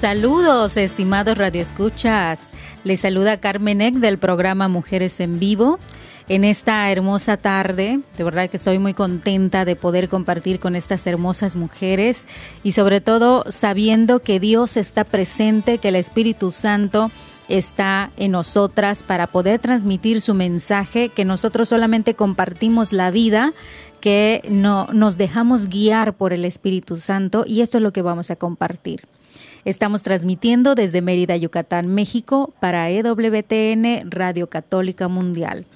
Saludos, estimados radioescuchas. Les saluda Carmen Eck del programa Mujeres en Vivo. En esta hermosa tarde, de verdad que estoy muy contenta de poder compartir con estas hermosas mujeres y sobre todo sabiendo que Dios está presente, que el Espíritu Santo está en nosotras para poder transmitir su mensaje, que nosotros solamente compartimos la vida, que no nos dejamos guiar por el Espíritu Santo y esto es lo que vamos a compartir. Estamos transmitiendo desde Mérida, Yucatán, México, para EWTN Radio Católica Mundial.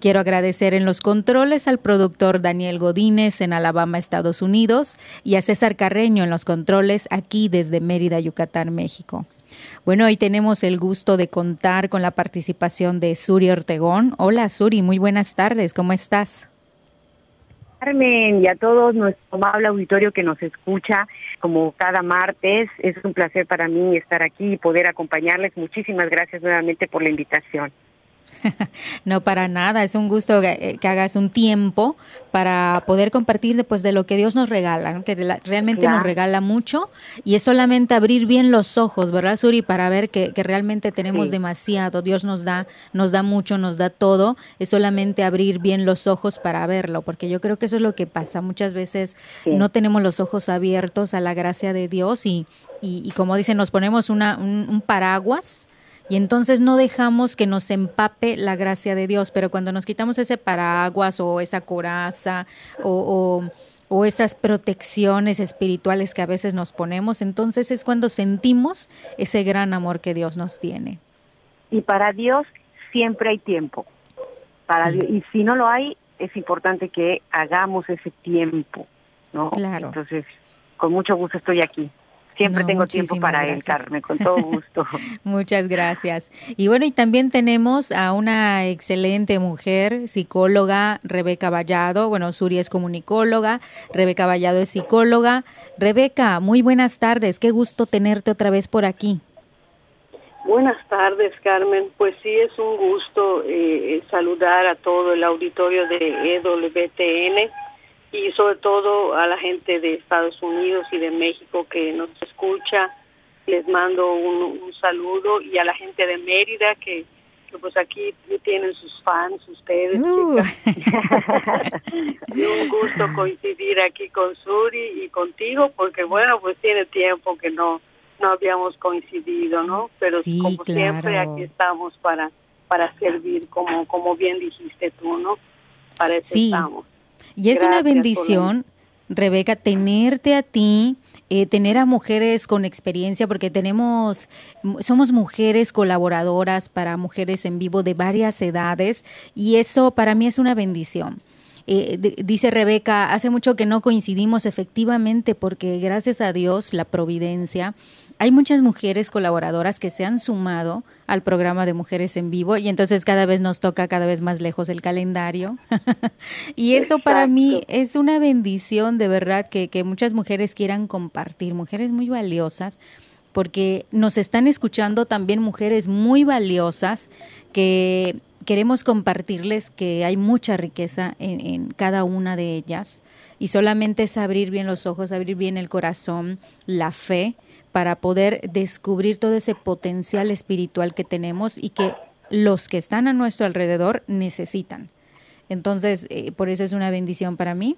Quiero agradecer en los controles al productor Daniel Godínez en Alabama, Estados Unidos, y a César Carreño en los controles aquí desde Mérida, Yucatán, México. Bueno, hoy tenemos el gusto de contar con la participación de Suri Ortegón. Hola Suri, muy buenas tardes, ¿cómo estás? Carmen y a todos nuestro amable auditorio que nos escucha como cada martes. Es un placer para mí estar aquí y poder acompañarles. Muchísimas gracias nuevamente por la invitación. no, para nada. Es un gusto que, que, hagas un tiempo para poder compartir después de lo que Dios nos regala, ¿no? que realmente claro. nos regala mucho y es solamente abrir bien los ojos, ¿verdad, Suri? Para ver que, que realmente tenemos sí. demasiado. Dios nos da, nos da mucho, nos da todo. Es solamente abrir bien los ojos para verlo, porque yo creo que eso es lo que pasa. Muchas veces sí. no tenemos los ojos abiertos a la gracia de Dios y, y, y como dicen, nos ponemos una, un, un paraguas y entonces no dejamos que nos empape la gracia de Dios, pero cuando nos quitamos ese paraguas o esa coraza o, o, o, esas protecciones espirituales que a veces nos ponemos, entonces es cuando sentimos ese gran amor que Dios nos tiene. Y para Dios siempre hay tiempo. Para sí. Dios, y si no lo hay, es importante que hagamos ese tiempo, ¿no? Claro. Entonces, con mucho gusto estoy aquí. Siempre no, tengo tiempo para gracias. él, Carmen, con todo gusto. Muchas gracias. Y bueno, y también tenemos a una excelente mujer, psicóloga, Rebeca Vallado. Bueno, Suri es comunicóloga, Rebeca Vallado es psicóloga. Rebeca, muy buenas tardes. Qué gusto tenerte otra vez por aquí. Buenas tardes, Carmen. Pues sí, es un gusto eh, saludar a todo el auditorio de EWTN y sobre todo a la gente de Estados Unidos y de México que nos escucha. Les mando un, un saludo y a la gente de Mérida que, que pues aquí tienen sus fans ustedes. Uh. y un gusto coincidir aquí con Suri y contigo porque bueno, pues tiene tiempo que no no habíamos coincidido, ¿no? Pero sí, como claro. siempre aquí estamos para para servir como como bien dijiste tú, ¿no? Para eso sí. estamos. Y es Gracias, una bendición, Rebeca, tenerte a ti, eh, tener a mujeres con experiencia, porque tenemos, somos mujeres colaboradoras para mujeres en vivo de varias edades, y eso para mí es una bendición. Eh, dice Rebeca, hace mucho que no coincidimos efectivamente porque gracias a Dios, la providencia, hay muchas mujeres colaboradoras que se han sumado al programa de Mujeres en Vivo y entonces cada vez nos toca cada vez más lejos el calendario. y eso Exacto. para mí es una bendición de verdad que, que muchas mujeres quieran compartir, mujeres muy valiosas porque nos están escuchando también mujeres muy valiosas que queremos compartirles que hay mucha riqueza en, en, cada una de ellas y solamente es abrir bien los ojos, abrir bien el corazón, la fe para poder descubrir todo ese potencial espiritual que tenemos y que los que están a nuestro alrededor necesitan. Entonces, eh, por eso es una bendición para mí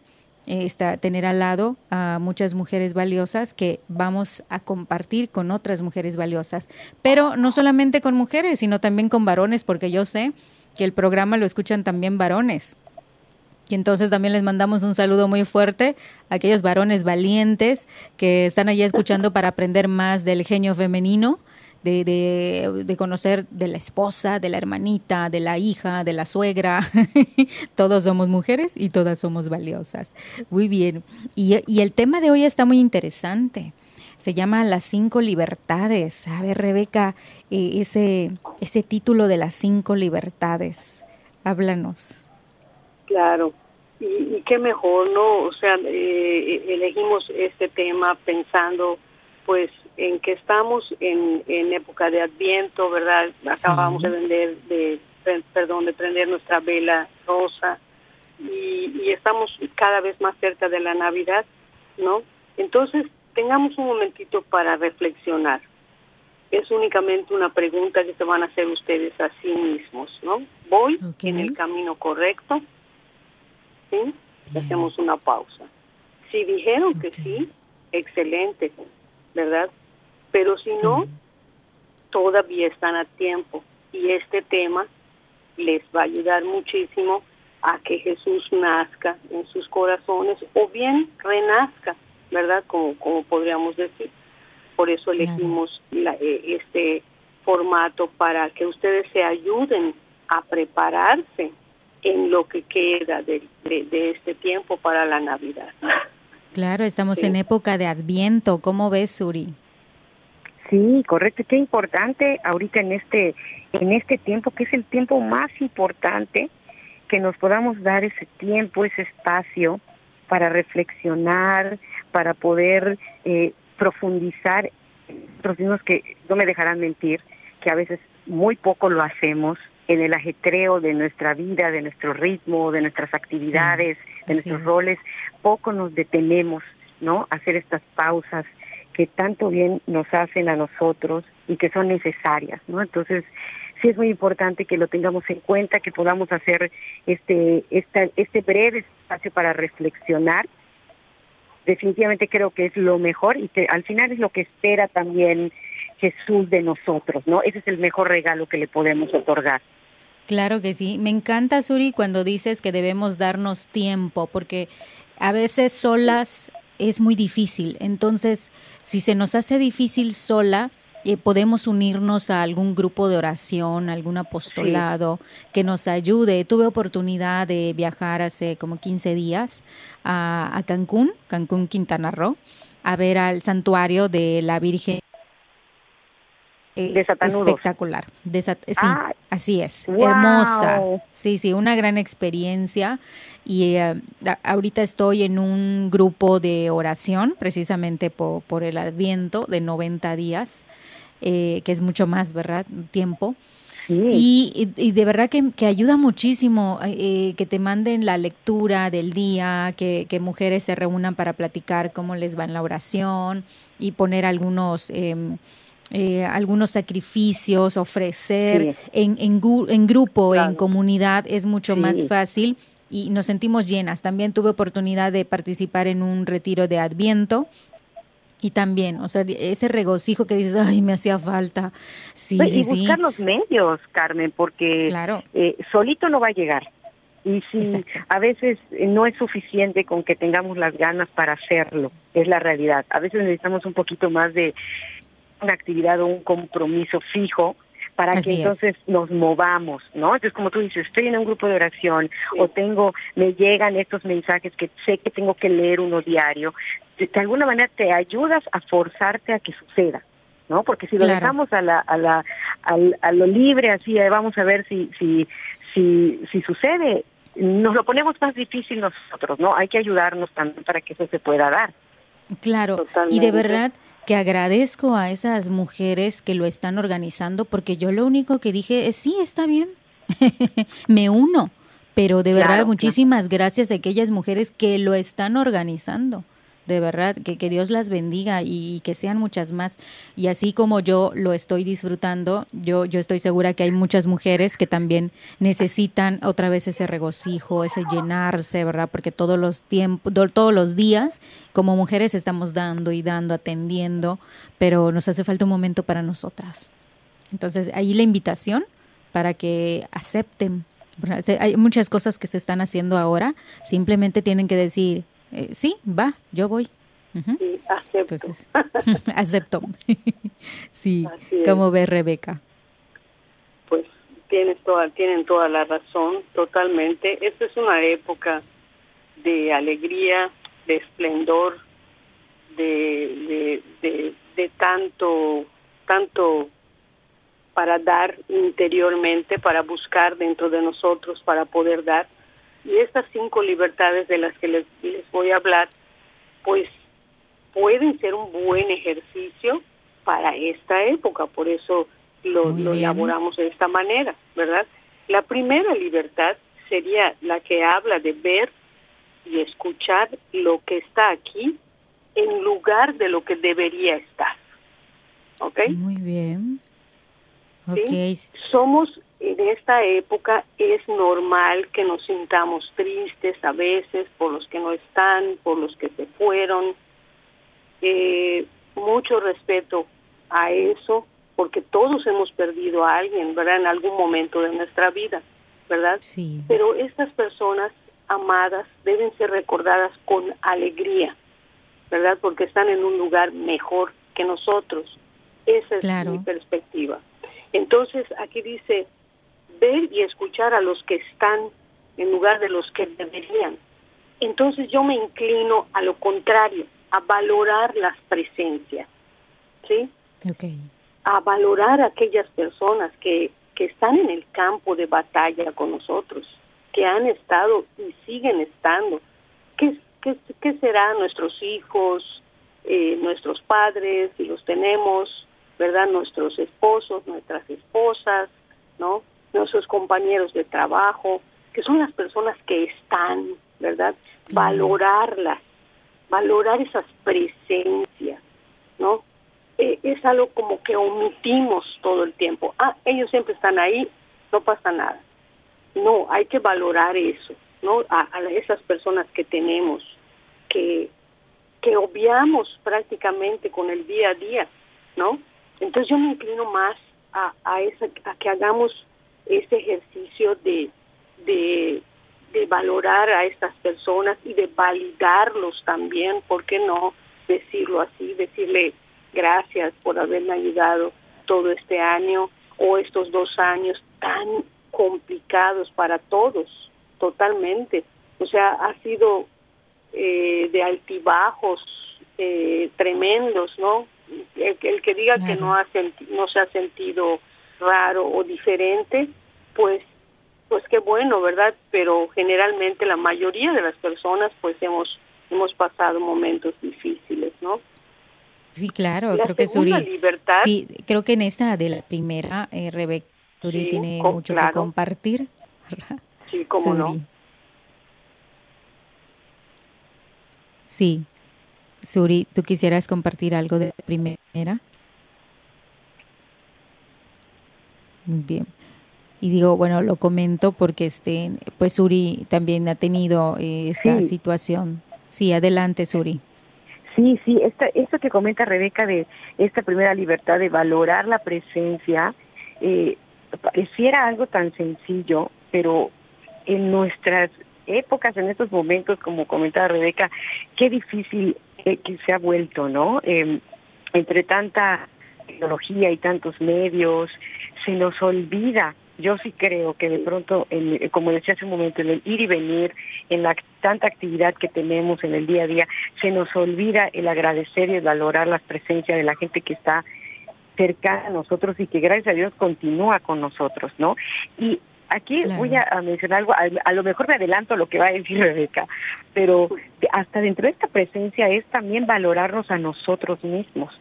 tener al lado a muchas mujeres valiosas que vamos a compartir con otras mujeres valiosas. Pero no solamente con mujeres, sino también con varones, porque yo sé que el programa lo escuchan también varones. Y entonces también les mandamos un saludo muy fuerte a aquellos varones valientes que están allí escuchando para aprender más del genio femenino de, de, conocer de la esposa, de la hermanita, de la hija, de la suegra. Todos somos mujeres y todas somos valiosas. Muy bien. Y, el tema de hoy está muy interesante. Se llama Las cinco libertades. A ver, Rebeca, eh, ese, ese título de las cinco libertades. Háblanos. Claro. Y, y qué mejor, ¿no? O sea, eh, elegimos este tema pensando, pues, en que estamos en, en época de Adviento, ¿verdad? Acabamos de vender, de, perdón, de prender nuestra vela rosa y, y estamos cada vez más cerca de la Navidad, ¿no? Entonces, tengamos un momentito para reflexionar. Es únicamente una pregunta que se van a hacer ustedes a sí mismos, ¿no? ¿Voy en el camino correcto? ¿Sí? Hacemos una pausa. Si dijeron que sí, excelente, ¿verdad? Pero si no, todavía están a tiempo y este tema les va a ayudar muchísimo a que Jesús nazca en sus corazones o bien renazca, ¿verdad? Como, como podríamos decir. Por eso elegimos eh, este formato para que ustedes se ayuden a prepararse en lo que queda de, de, este tiempo para la Navidad. Claro, estamos en época de Adviento. ¿Cómo ves, Suri? Sí, correcto. Qué importante ahorita en este en este tiempo que es el tiempo más importante que nos podamos dar ese tiempo, ese espacio para reflexionar, para poder eh, profundizar. Los mismos que no me dejarán mentir, que a veces muy poco lo hacemos en el ajetreo de nuestra vida, de nuestro ritmo, de nuestras actividades, de nuestros roles, poco nos detenemos, ¿no? Hacer estas pausas, que tanto bien nos hacen a nosotros y que son necesarias, ¿no? Entonces, sí es muy importante que lo tengamos en cuenta, que podamos hacer este, esta, este breve espacio para reflexionar. Definitivamente creo que es lo mejor y que al final es lo que espera también Jesús de nosotros, ¿no? Ese es el mejor regalo que le podemos otorgar. Claro que sí. Me encanta, Suri, cuando dices que debemos darnos tiempo, porque a veces solas es muy difícil. Entonces, si se nos hace difícil sola, eh, podemos unirnos a algún grupo de oración, algún apostolado que nos ayude. Tuve oportunidad de viajar hace como 15 días a, a Cancún, Cancún, Quintana Roo, a ver al santuario de la Virgen eh, espectacular. sí, ah, así es. Hermosa. Sí, sí, una gran experiencia. Y eh, ahorita estoy en un grupo de oración, precisamente por, el Adviento de 90 días, eh, que es mucho más, ¿verdad? Tiempo. Y, y, de verdad que, que ayuda muchísimo que te manden la lectura del día, que, que, mujeres se reúnan para platicar cómo les va en la oración y poner algunos em, eh, algunos sacrificios, ofrecer en, en, en, grupo, en comunidad, es mucho más fácil y nos sentimos llenas. También tuve oportunidad de participar en un retiro de Adviento. Y también, o sea, ese regocijo que dices, ay, me hacía falta. Sí, pues, y buscar los medios, Carmen, porque claro. Eh, solito no va a llegar. Y si a veces eh, no es suficiente con que tengamos las ganas para hacerlo, es la realidad. A veces necesitamos un poquito más de, una actividad o un compromiso fijo para que entonces nos movamos, ¿no? Entonces, como tú dices, estoy en un grupo de oración o tengo, me llegan estos mensajes que sé que tengo que leer uno diario, de, alguna manera te ayudas a forzarte a que suceda, ¿no? Porque si lo dejamos a la, a la, a, lo libre, así, eh, vamos a ver si, si, si, si sucede, nos lo ponemos más difícil nosotros, ¿no? Hay que ayudarnos también para que eso se pueda dar. Claro, y de verdad que agradezco a esas mujeres que lo están organizando, porque yo lo único que dije es, sí, está bien, me uno, pero de verdad muchísimas gracias a aquellas mujeres que lo están organizando. De verdad, que, que Dios las bendiga y, que sean muchas más. Y así como yo lo estoy disfrutando, yo, yo estoy segura que hay muchas mujeres que también necesitan otra vez ese regocijo, ese llenarse, ¿verdad? Porque todos los tiempos, todos los días, como mujeres estamos dando y dando, atendiendo, pero nos hace falta un momento para nosotras. Entonces, ahí la invitación para que acepten. Hay muchas cosas que se están haciendo ahora, simplemente tienen que decir, eh, sí, va, yo voy. Sí, acepto. acepto. sí, como ve Rebeca. Pues tienes toda, tienen toda la razón, totalmente. Esta es una época de alegría, de esplendor, de, de, de tanto, tanto para dar interiormente, para buscar dentro de nosotros, para poder dar. Y estas cinco libertades de las que les, voy a hablar, pues pueden ser un buen ejercicio para esta época, por eso lo, lo elaboramos de esta manera, ¿verdad? La primera libertad sería la que habla de ver y escuchar lo que está aquí en lugar de lo que debería estar. ¿Ok? Muy bien. Somos en esta época es normal que nos sintamos tristes a veces por los que no están, por los que se fueron. Eh, mucho respeto a eso, porque todos hemos perdido a alguien, ¿verdad? En algún momento de nuestra vida, ¿verdad? Sí. Pero estas personas amadas deben ser recordadas con alegría, ¿verdad? Porque están en un lugar mejor que nosotros. Esa es mi perspectiva. Entonces, aquí dice, ver y escuchar a los que están en lugar de los que deberían. Entonces yo me inclino a lo contrario, a valorar las presencias, ¿sí? A valorar a aquellas personas que, que están en el campo de batalla con nosotros, que han estado y siguen estando. ¿Qué, qué, qué será nuestros hijos, eh, nuestros padres, si los tenemos, ¿verdad? Nuestros esposos, nuestras esposas, ¿no? Nuestros compañeros de trabajo, que son las personas que están, ¿verdad? Valorarlas, valorar esas presencias, ¿no? E, es algo como que omitimos todo el tiempo. Ah, ellos siempre están ahí, no pasa nada. No, hay que valorar eso, ¿no? A, a esas personas que tenemos, que, que obviamos prácticamente con el día a día, ¿no? Entonces yo me inclino más a, a, esa, a que hagamos ese ejercicio de, de, de valorar a estas personas y de validarlos también, ¿por qué no decirlo así? Decirle gracias por haberme ayudado todo este año o estos dos años tan complicados para todos, totalmente. O sea, ha sido eh, de altibajos eh, tremendos, ¿no? el, que diga que no, ha no se ha sentido raro o diferente, pues pues qué bueno, ¿verdad? Pero generalmente la mayoría de las personas pues hemos hemos pasado momentos difíciles, ¿no? Sí, claro, creo que Suri. Libertad, sí, creo que en esta de la primera, eh, Rebeca Suri tiene mucho que compartir. Sí, cómo no. Sí. Suri, ¿tú quisieras compartir algo de primera? Bien. Y digo, bueno, lo comento porque este, pues Suri también ha tenido eh, esta situación. Sí, adelante, Suri. Sí, sí, esta, esto que comenta Rebeca de esta primera libertad de valorar la presencia, eh, pareciera algo tan sencillo, pero en nuestras épocas, en estos momentos, como comentaba Rebeca, qué difícil que se ha vuelto, ¿no? Em, entre tanta tecnología y tantos medios, se nos olvida. Yo sí creo que de pronto, en, como decía hace un momento, en el ir y venir, en la tanta actividad que tenemos en el día a día, se nos olvida el agradecer y el valorar la presencia de la gente que está cerca a nosotros y que gracias a Dios continúa con nosotros, ¿no? Y Aquí voy a, mencionar algo, a, lo mejor me adelanto lo que va a decir Rebeca, pero hasta dentro de esta presencia es también valorarnos a nosotros mismos.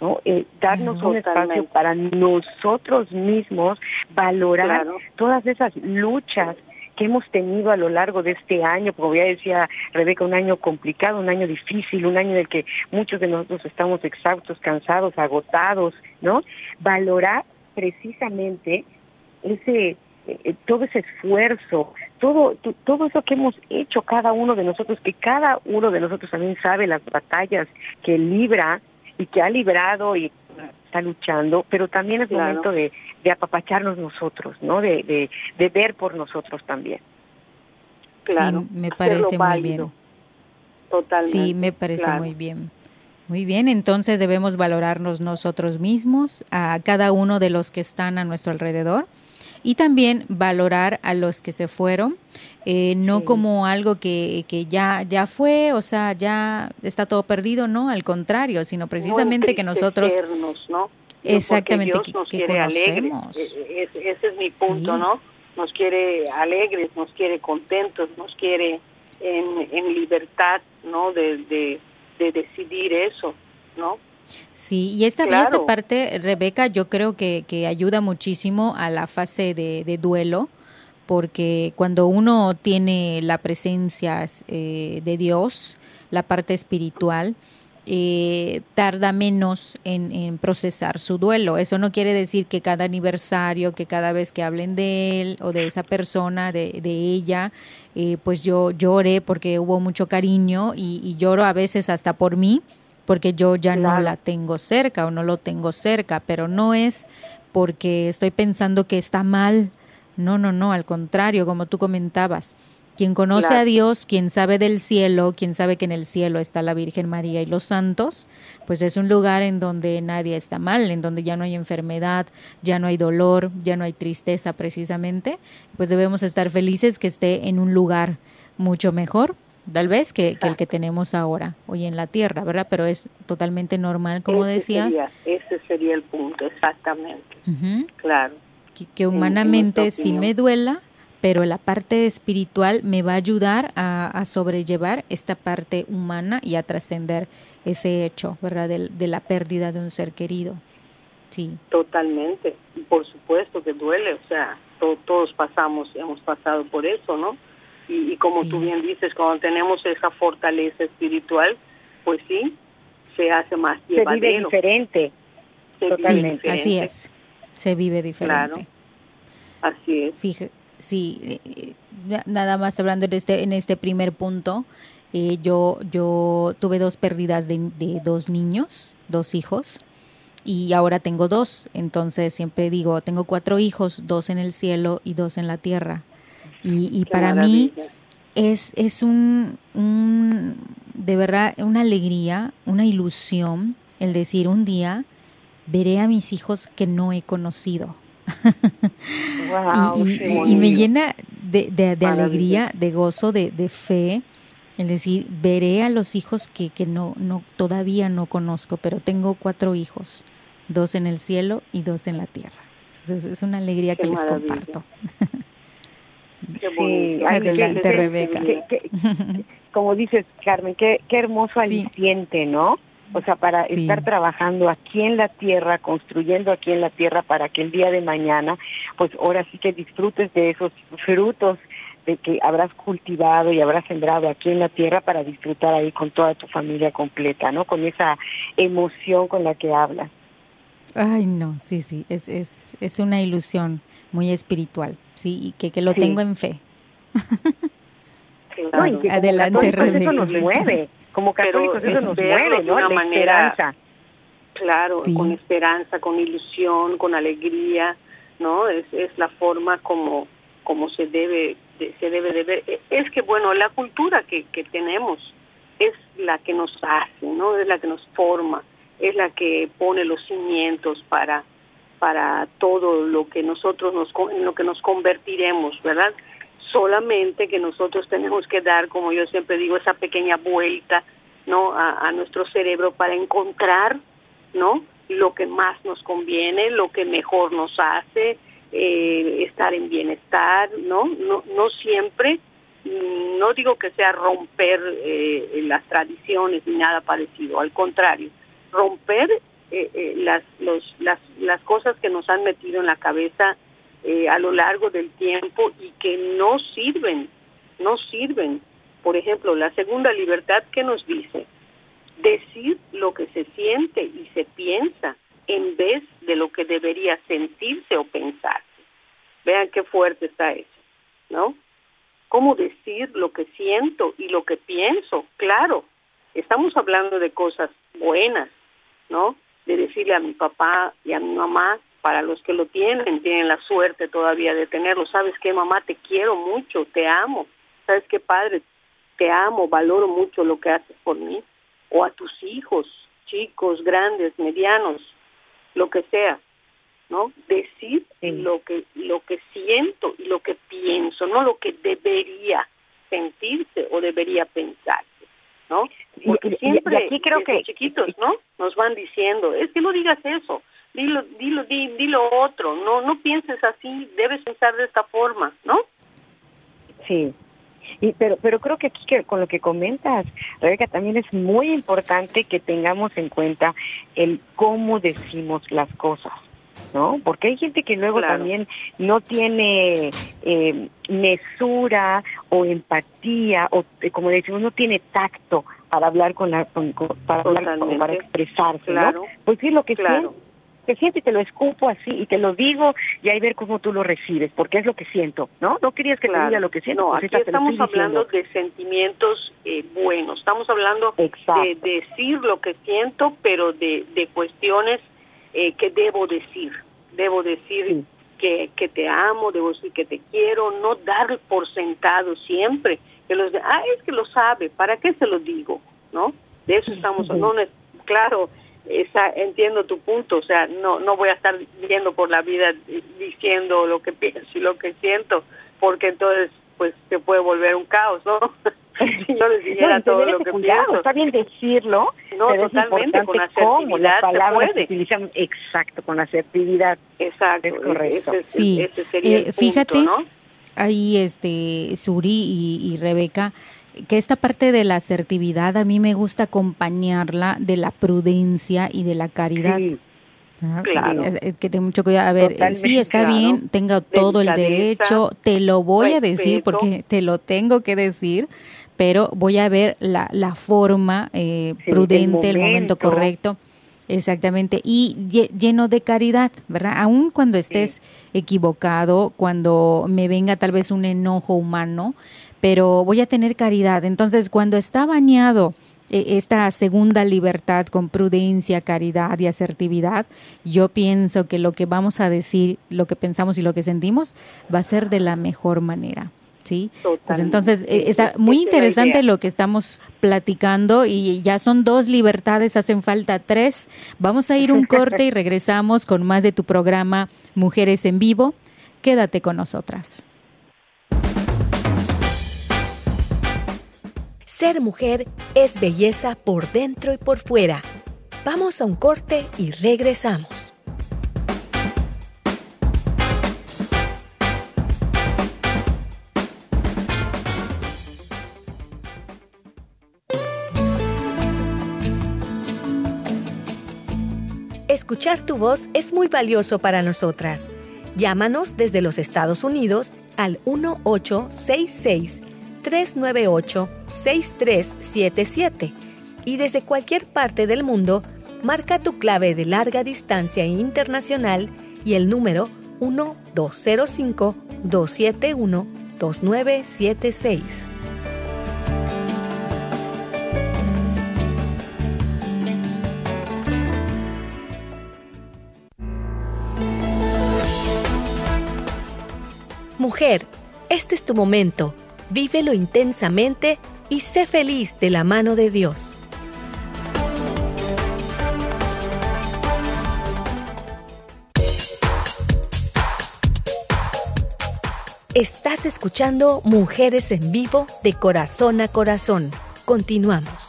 ¿No? Eh, darnos un espacio para nosotros mismos, valorar todas esas luchas que hemos tenido a lo largo de este año, como ya decía Rebeca, un año complicado, un año difícil, un año en el que muchos de nosotros estamos exhaustos, cansados, agotados, ¿no? Valorar precisamente ese eh, todo ese esfuerzo, todo todo eso que hemos hecho cada uno de nosotros, que cada uno de nosotros también sabe las batallas que libra y que ha librado y está luchando, pero también es momento de, de apapacharnos nosotros, ¿no? De, de, ver por nosotros también. Claro. Sí, me parece muy bien. Totalmente. Sí, me parece muy bien. Muy bien, entonces debemos valorarnos nosotros mismos, a cada uno de los que están a nuestro alrededor y también valorar a los que se fueron, eh, no como algo que, que, ya, ya fue, o sea, ya está todo perdido, no, al contrario, sino precisamente que nosotros... ¿no? Exactamente, que, nos quiere conocemos. E, e, ese, es mi punto, ¿no? Nos quiere alegres, nos quiere contentos, nos quiere en, en libertad, ¿no? De, de, de decidir eso, ¿no? Sí, y esta, esta parte, Rebeca, yo creo que, que ayuda muchísimo a la fase de, de duelo, porque cuando uno tiene la presencia eh, de Dios, la parte espiritual, eh, tarda menos en, en, procesar su duelo. Eso no quiere decir que cada aniversario, que cada vez que hablen de él o de esa persona, de, de ella, eh, pues yo llore porque hubo mucho cariño y, y, lloro a veces hasta por mí, porque yo ya no la tengo cerca o no lo tengo cerca, pero no es porque estoy pensando que está mal. No, no, no, al contrario, como tú comentabas, quien conoce a Dios, quien sabe del cielo, quien sabe que en el cielo está la Virgen María y los santos, pues es un lugar en donde nadie está mal, en donde ya no hay enfermedad, ya no hay dolor, ya no hay tristeza precisamente, pues debemos estar felices que esté en un lugar mucho mejor, tal vez que, el que tenemos ahora, hoy en la tierra, ¿verdad? Pero es totalmente normal, como decías. ese sería el punto, exactamente. Claro. Que, humanamente si me duela, pero la parte espiritual me va a ayudar a, sobrellevar esta parte humana y a trascender ese hecho, ¿verdad? De, la pérdida de un ser querido. Sí. Totalmente, por supuesto que duele, o sea, todos pasamos, hemos pasado por eso, ¿no? Y, como tú bien dices, cuando tenemos esa fortaleza espiritual, pues sí, se hace más llevadero. Se vive diferente. Totalmente. Así es, se vive diferente. Claro, así es. Fíjate sí, eh, nada más hablando de este, en este primer punto, eh, yo, yo tuve dos pérdidas de, dos niños, dos hijos, y ahora tengo dos. Entonces siempre digo, tengo cuatro hijos, dos en el cielo y dos en la tierra. Y, y para mí es, es un, un, de verdad, una alegría, una ilusión el decir un día veré a mis hijos que no he conocido y, me llena de, de, alegría, de gozo, de, de, fe. Es decir, veré a los hijos que, que no, no, todavía no conozco, pero tengo cuatro hijos, dos en el cielo y dos en la tierra. Es, una alegría que les comparto. Adelante, Rebeca. como dices, Carmen, qué, qué hermoso aliciente, ¿no? O sea, para estar trabajando aquí en la tierra, construyendo aquí en la tierra para que el día de mañana, pues ahora sí que disfrutes de esos frutos de que habrás cultivado y habrás sembrado aquí en la tierra para disfrutar ahí con toda tu familia completa, ¿no? Con esa emoción con la que hablas. Ay, no, sí, sí, es, es, es una ilusión muy espiritual, sí, y que, que lo tengo en fe. Adelante, Rebeca. Eso nos mueve como católicos eso nos mueve, ¿no? una manera, esperanza. Claro, con esperanza, con ilusión, con alegría, ¿no? Es, es la forma como, como se debe se debe de ver. E, es que, bueno, la cultura que, que tenemos es la que nos hace, ¿no? Es la que nos forma, es la que pone los cimientos para para todo lo que nosotros nos en lo que nos convertiremos, ¿verdad? Solamente que nosotros tenemos que dar, como yo siempre digo, esa pequeña vuelta, ¿no? A, nuestro cerebro para encontrar, ¿no? Lo que más nos conviene, lo que mejor nos hace, eh, estar en bienestar, ¿no? No, no siempre, mm, no digo que sea romper eh, las tradiciones ni nada parecido, al contrario, romper eh, las, los, las, las cosas que nos han metido en la cabeza eh, a lo largo del tiempo y que no sirven, no sirven. Por ejemplo, la segunda libertad que nos dice, decir lo que se siente y se piensa en vez de lo que debería sentirse o pensarse. Vean qué fuerte está eso, ¿no? ¿Cómo decir lo que siento y lo que pienso? Claro, estamos hablando de cosas buenas, ¿no? De decirle a mi papá y a mi mamá, para los que lo tienen, tienen la suerte todavía de tenerlo. ¿Sabes qué, mamá? Te quiero mucho, te amo. ¿Sabes qué, padre? Te amo, valoro mucho lo que haces por mí. O a tus hijos, chicos, grandes, medianos, lo que sea, ¿no? Decir lo que lo que siento y lo que pienso, no lo que debería sentirse o debería pensarse, ¿no? Porque siempre aquí creo que chiquitos, ¿no? Nos van diciendo, es que no digas eso, dilo, dilo, dilo otro, no, no pienses así, debes pensar de esta forma, ¿no? Sí, y, pero, pero creo que aquí que, con lo que comentas, Rebeca, también es muy importante que tengamos en cuenta el cómo decimos las cosas. ¿no? Porque hay gente que luego también no tiene eh, mesura o empatía o eh, como decimos no tiene tacto para hablar con la para hablar, para expresarse, ¿no? Pues sí lo que claro que siento y te lo escupo así y te lo digo y ahí ver cómo tú lo recibes, porque es lo que siento, ¿no? No querías que te diga lo que siento. No, pues aquí estamos hablando de sentimientos eh, buenos, estamos hablando de decir lo que siento, pero de, de cuestiones eh, que debo decir. Debo decir que, que te amo, debo decir que te quiero, no dar por sentado siempre que los de, ah, es que lo sabe, ¿para qué se lo digo? ¿No? De eso estamos, no, claro, esa, entiendo tu punto, o sea, no no voy a estar viviendo por la vida diciendo lo que pienso y lo que siento, porque entonces pues se puede volver un caos, ¿no? si yo les dijera todo lo que pienso. Está bien decirlo, no, totalmente, con asertividad se puede. exacto, con asertividad. Exacto, es correcto. sí, eh, fíjate, ahí este, Suri y, y Rebeca, que esta parte de la asertividad a mí me gusta acompañarla de la prudencia y de la caridad. claro. Que tengo mucho cuidado. A ver, sí, está bien, tengo todo el derecho, te lo voy a decir porque te lo tengo que decir, pero voy a ver la, la forma eh, prudente, el momento. correcto. Exactamente, y lleno de caridad, ¿verdad? Aun cuando estés equivocado, cuando me venga tal vez un enojo humano, pero voy a tener caridad. Entonces, cuando está bañado eh, esta segunda libertad con prudencia, caridad y asertividad, yo pienso que lo que vamos a decir, lo que pensamos y lo que sentimos va a ser de la mejor manera. ¿sí? Pues entonces, eh, está muy interesante lo que estamos platicando y ya son dos libertades, hacen falta tres. Vamos a ir un corte y regresamos con más de tu programa Mujeres en Vivo. Quédate con nosotras. Ser mujer es belleza por dentro y por fuera. Vamos a un corte y regresamos. Escuchar tu voz es muy valioso para nosotras. Llámanos desde los Estados Unidos al 1866 398 6377 y desde cualquier parte del mundo, marca tu clave de larga distancia internacional y el número 1205-271-2976. Mujer, este es tu momento. Vívelo intensamente y sé feliz de la mano de Dios. Estás escuchando Mujeres en Vivo de Corazón a Corazón. Continuamos.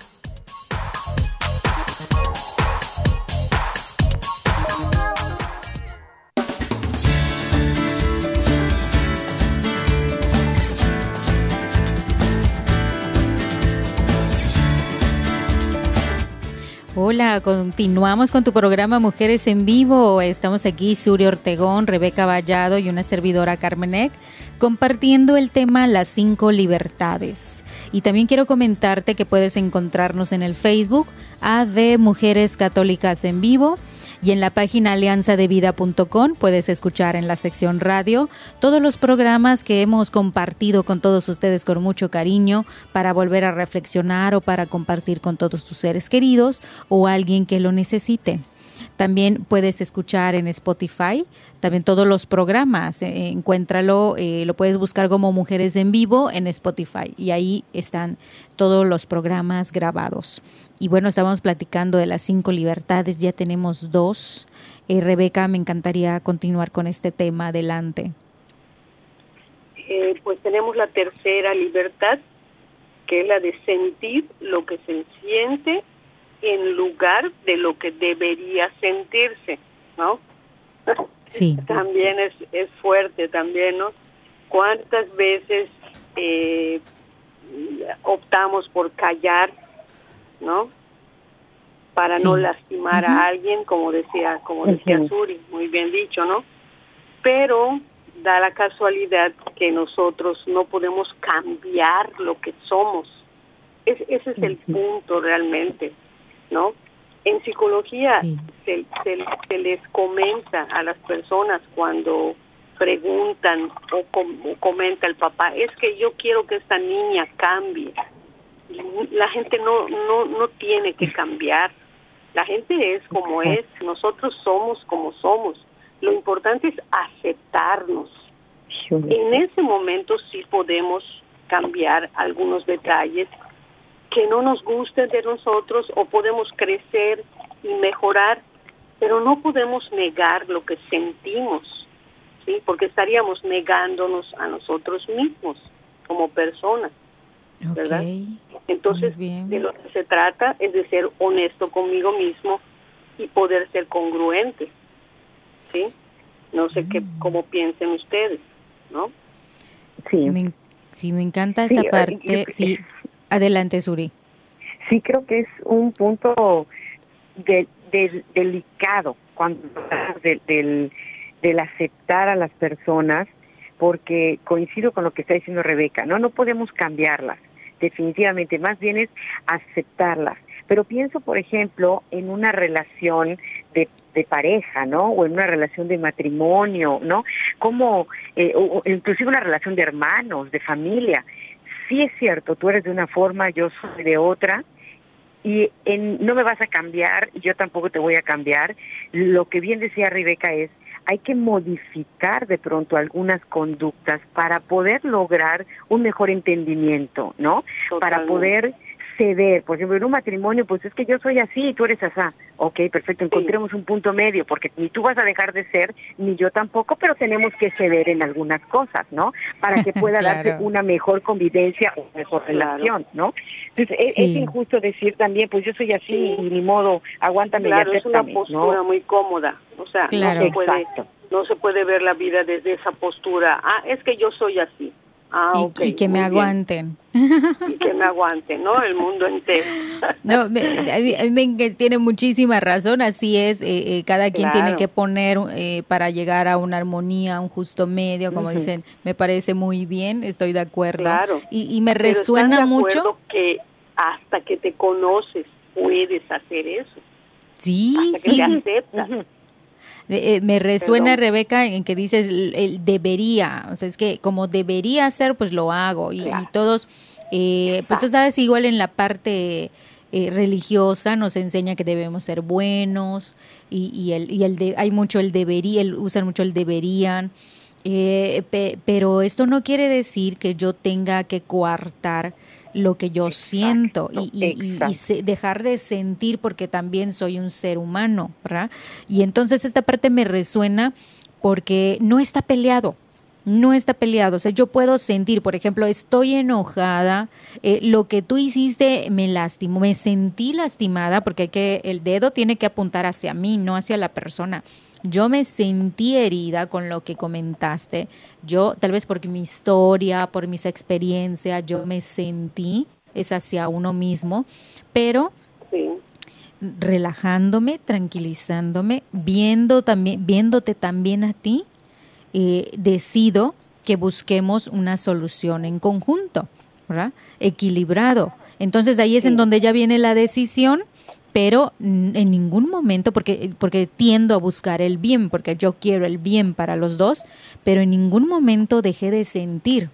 Continuamos con tu programa Mujeres en Vivo. Estamos aquí, Suri Ortegón, Rebeca Vallado y una servidora Carmenek, compartiendo el tema Las cinco libertades. Y también quiero comentarte que puedes encontrarnos en el Facebook AD Mujeres Católicas en Vivo y en la página alianzadevida.com puedes escuchar en la sección radio todos los programas que hemos compartido con todos ustedes con mucho cariño para volver a reflexionar o para compartir con todos tus seres queridos o alguien que lo necesite. También puedes escuchar en Spotify también todos los programas. Eh, encuéntralo, eh, lo puedes buscar como Mujeres en Vivo en Spotify y ahí están todos los programas grabados. Y bueno, estábamos platicando de las cinco libertades, ya tenemos dos. Eh, Rebeca, me encantaría continuar con este tema. Adelante. Eh, pues tenemos la tercera libertad, que es la de sentir lo que se siente en lugar de lo que debería sentirse, ¿no? Sí. también es, es fuerte, también, ¿no? ¿Cuántas veces eh, optamos por callar ¿no? Para no lastimar a alguien, como decía, como decía Suri, muy bien dicho, ¿no? Pero da la casualidad que nosotros no podemos cambiar lo que somos. ese es el punto realmente, ¿no? En psicología se, se, les comenta a las personas cuando preguntan o, o, comenta el papá, es que yo quiero que esta niña cambie la gente no, no, no tiene que cambiar. La gente es como es, nosotros somos como somos. Lo importante es aceptarnos. En ese momento sí podemos cambiar algunos detalles que no nos gusten de nosotros o podemos crecer y mejorar, pero no podemos negar lo que sentimos, ¿sí? Porque estaríamos negándonos a nosotros mismos como personas. ¿Verdad? Entonces, de lo que se trata es de ser honesto conmigo mismo y poder ser congruente, ¿sí? No sé qué, mm. cómo piensen ustedes, ¿no? Sí. Me, sí, me encanta esta parte. sí, adelante, Suri. Sí, creo que es un punto de, delicado cuando del, del, del aceptar a las personas porque coincido con lo que está diciendo Rebeca, no no podemos cambiarlas definitivamente, más bien es aceptarlas. Pero pienso, por ejemplo, en una relación de, de pareja, ¿no? O en una relación de matrimonio, ¿no? Como, eh, o, inclusive una relación de hermanos, de familia. Sí es cierto, tú eres de una forma, yo soy de otra, y en, no me vas a cambiar, yo tampoco te voy a cambiar. Lo que bien decía Rebeca es, hay que modificar de pronto algunas conductas para poder lograr un mejor entendimiento, ¿no? Para poder ceder, por ejemplo, en un matrimonio, pues es que yo soy así y tú eres así. Ok, perfecto, encontremos un punto medio, porque ni tú vas a dejar de ser, ni yo tampoco, pero tenemos que ceder en algunas cosas, ¿no? Para que pueda darse una mejor convivencia o mejor relación, ¿no? Entonces, es, injusto decir también, pues yo soy así y ni modo, aguántame claro, y es una postura muy cómoda, o sea, no, se puede, no se puede ver la vida desde esa postura, ah, es que yo soy así. Ah, y, que me aguanten. Y que me aguanten, ¿no? El mundo entero. no, me, a mí, tiene muchísima razón, así es, eh, eh, cada quien tiene que poner eh, para llegar a una armonía, un justo medio, como dicen, me parece muy bien, estoy de acuerdo. Claro. Y, y me resuena mucho. que hasta que te conoces puedes hacer eso. Sí, hasta que te aceptas. Eh, me resuena, Rebeca, en que dices el, debería, o sea, es que como debería hacer, pues lo hago. Y, todos, eh, pues tú sabes, igual en la parte eh, religiosa nos enseña que debemos ser buenos y, y el, y el de, hay mucho el debería, el, usan mucho el deberían. pero esto no quiere decir que yo tenga que coartar lo que yo siento y, dejar de sentir porque también soy un ser humano, ¿verdad? Y entonces esta parte me resuena porque no está peleado, no está peleado. O sea, yo puedo sentir, por ejemplo, estoy enojada, eh, lo que tú hiciste me lastimó, me sentí lastimada porque hay que, el dedo tiene que apuntar hacia mí, no hacia la persona. Yo me sentí herida con lo que comentaste. Yo, tal vez porque mi historia, por mis experiencias, yo me sentí, es hacia uno mismo, pero relajándome, tranquilizándome, viendo también, viéndote también a ti, eh, decido que busquemos una solución en conjunto, ¿verdad? Equilibrado. Entonces ahí es en donde ya viene la decisión, pero en ningún momento, porque, porque tiendo a buscar el bien, porque yo quiero el bien para los dos, pero en ningún momento dejé de sentir.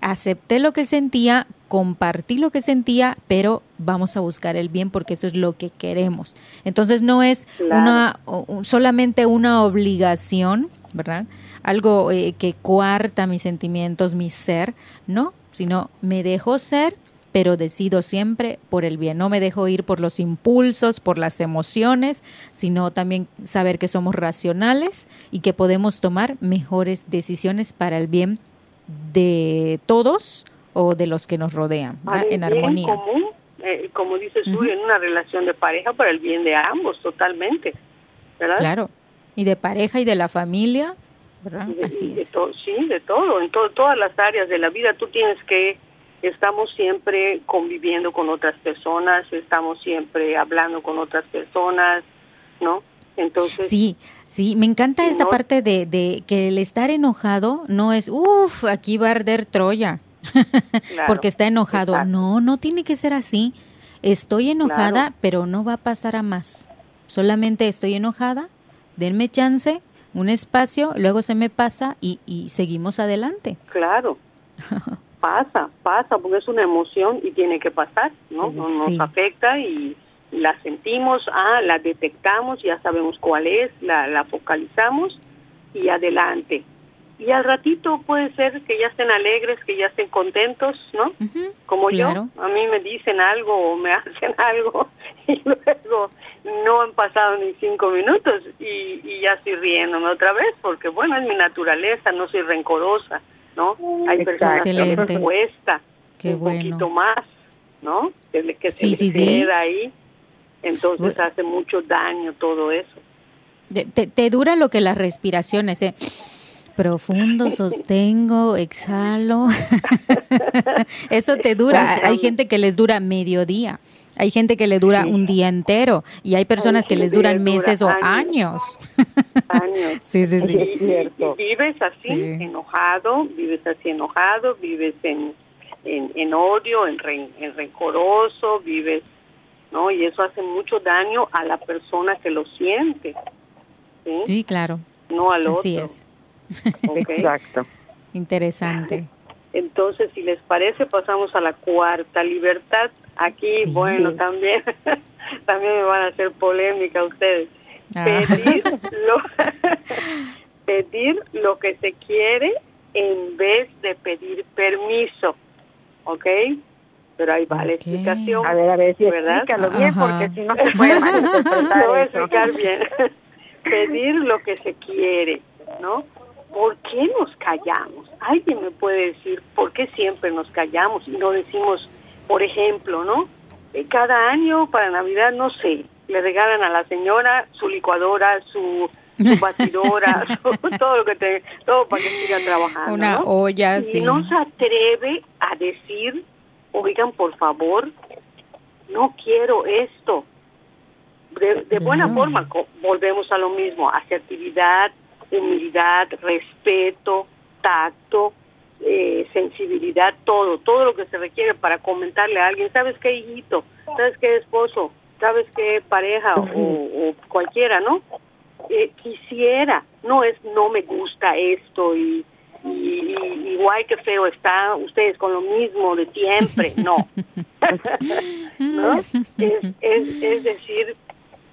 Acepté lo que sentía, compartí lo que sentía, pero vamos a buscar el bien porque eso es lo que queremos. Entonces no es una solamente una obligación, ¿verdad? Algo eh, que coarta mis sentimientos, mi ser, no, sino me dejo ser, pero decido siempre por el bien. No me dejo ir por los impulsos, por las emociones, sino también saber que somos racionales y que podemos tomar mejores decisiones para el bien de todos o de los que nos rodean, en armonía. común, eh, como dices tú, en una relación de pareja para el bien de ambos, totalmente. ¿verdad? Claro, y de pareja y de la familia, ¿verdad? Así es. sí, de todo, en todas las áreas de la vida tú tienes que, estamos siempre conviviendo con otras personas, estamos siempre hablando con otras personas, ¿no? Entonces, sí, sí, me encanta esta parte de, de, que el estar enojado no es, uff, aquí va a arder Troya, porque está enojado. No, no tiene que ser así. Estoy enojada, pero no va a pasar a más. Solamente estoy enojada, denme chance, un espacio, luego se me pasa y, y seguimos adelante. Claro. pasa, pasa, porque es una emoción y tiene que pasar, ¿no? Nos afecta y la sentimos, ah, la detectamos, ya sabemos cuál es, la, la focalizamos y adelante y al ratito puede ser que ya estén alegres, que ya estén contentos, ¿no? Como yo, a mí me dicen algo o me hacen algo y luego no han pasado ni cinco minutos y, y ya estoy riéndome otra vez porque, bueno, es mi naturaleza, no soy rencorosa, ¿no? Hay personas que les cuesta un poquito más, ¿no? Que, que se queda ahí, entonces hace mucho daño todo eso. Te, te dura lo que las respiraciones, ¿eh? profundo, sostengo, exhalo. Eso te dura. Hay gente que les dura mediodía. Hay gente que le dura un día entero y hay personas que les duran meses o años. Años. sí, sí, sí. Y, vives así, enojado, vives así enojado, vives en, en, odio, en, en rencoroso, vives, ¿no? Y eso hace mucho daño a la persona que lo siente. Sí, claro. No al Así es. Exacto. Interesante. Entonces, si les parece, pasamos a la cuarta libertad. Aquí, bueno, también, también me van a hacer polémica ustedes. Ah. Pedir, lo, pedir lo que se quiere en vez de pedir permiso, ¿ok? Pero ahí va la explicación. A ver, a ver, si ¿verdad? explícalo bien, porque si no se puede malinterpretar Lo voy a explicar bien. pedir lo que se quiere, ¿no? ¿por qué nos callamos? Alguien me puede decir por qué siempre nos callamos y no decimos, por ejemplo, ¿no? Eh, cada año para Navidad, no sé, le regalan a la señora su licuadora, su, batidora, todo lo que te, todo para que siga trabajando. Una olla, y no se atreve a decir, oigan, por favor, no quiero esto. De, buena forma, volvemos a lo mismo, asertividad, humildad, respeto, tacto, eh, sensibilidad, todo, todo lo que se requiere para comentarle a alguien, ¿sabes qué hijito? ¿Sabes qué esposo? ¿Sabes qué pareja o, cualquiera, no? Eh, quisiera, no es no me gusta esto y, y, igual que feo está ustedes con lo mismo de siempre, no. ¿No? Es, es, es decir,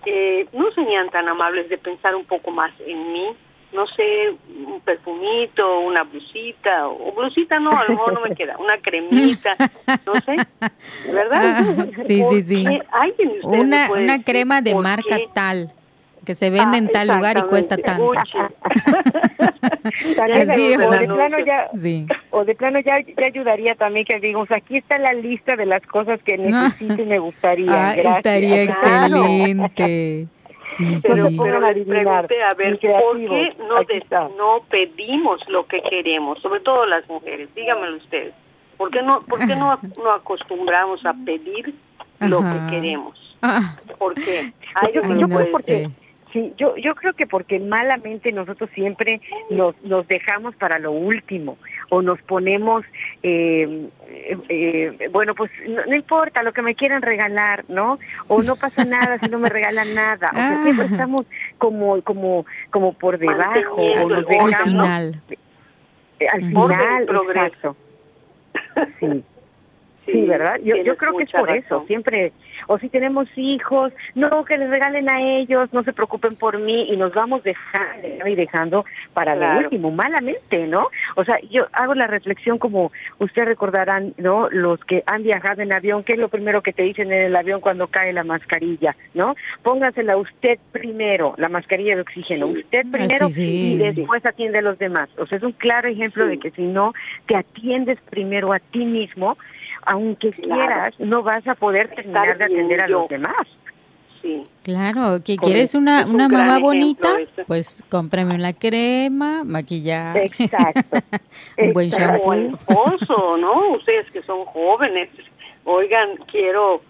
eh, no serían tan amables de pensar un poco más en mí, no sé, un perfumito, una blusita, o blusita no, a lo mejor no me queda, una cremita, no sé, ¿verdad? Sí, sí, sí. Una, una crema de marca tal que se vende en ah, tal lugar y cuesta tanto. o de plano ya, o de plano ya, ayudaría también que digamos aquí está la lista de las cosas que necesito y me gustaría. Ah, estaría excelente. Sí, pero, pero les pregunté, a ver, ¿por qué no, no pedimos lo que queremos? Sobre todo las mujeres, díganmelo ustedes. ¿Por qué no, por qué no, no acostumbramos a pedir lo que queremos? Ah. ¿Por qué? yo, creo porque, sí, yo, yo creo que porque malamente nosotros siempre nos, nos dejamos para lo último o nos ponemos, eh, eh, bueno, pues no, importa lo que me quieran regalar, ¿no? O no pasa nada si no me regalan nada. O sea, siempre ah. estamos como, como, como por debajo o nos dejamos. Al final. Al final, progreso. Sí. Sí, ¿verdad? Yo, yo creo que es por eso. Siempre o si tenemos hijos, no, que les regalen a ellos, no se preocupen por mí y nos vamos dejando y dejando para lo último, malamente, ¿no? O sea, yo hago la reflexión como ustedes recordarán, ¿no? Los que han viajado en avión, ¿qué es lo primero que te dicen en el avión cuando cae la mascarilla, ¿no? Póngasela usted primero, la mascarilla de oxígeno, usted primero y después atiende a los demás. O sea, es un claro ejemplo de que si no te atiendes primero a ti mismo, aunque quieras, no vas a poder terminar de atender a los demás. Sí. Claro, que quieres una, una mamá bonita, pues cómprame una crema, maquillaje. Exacto. un buen shampoo. esposo, ¿no? Ustedes que son jóvenes, oigan, quiero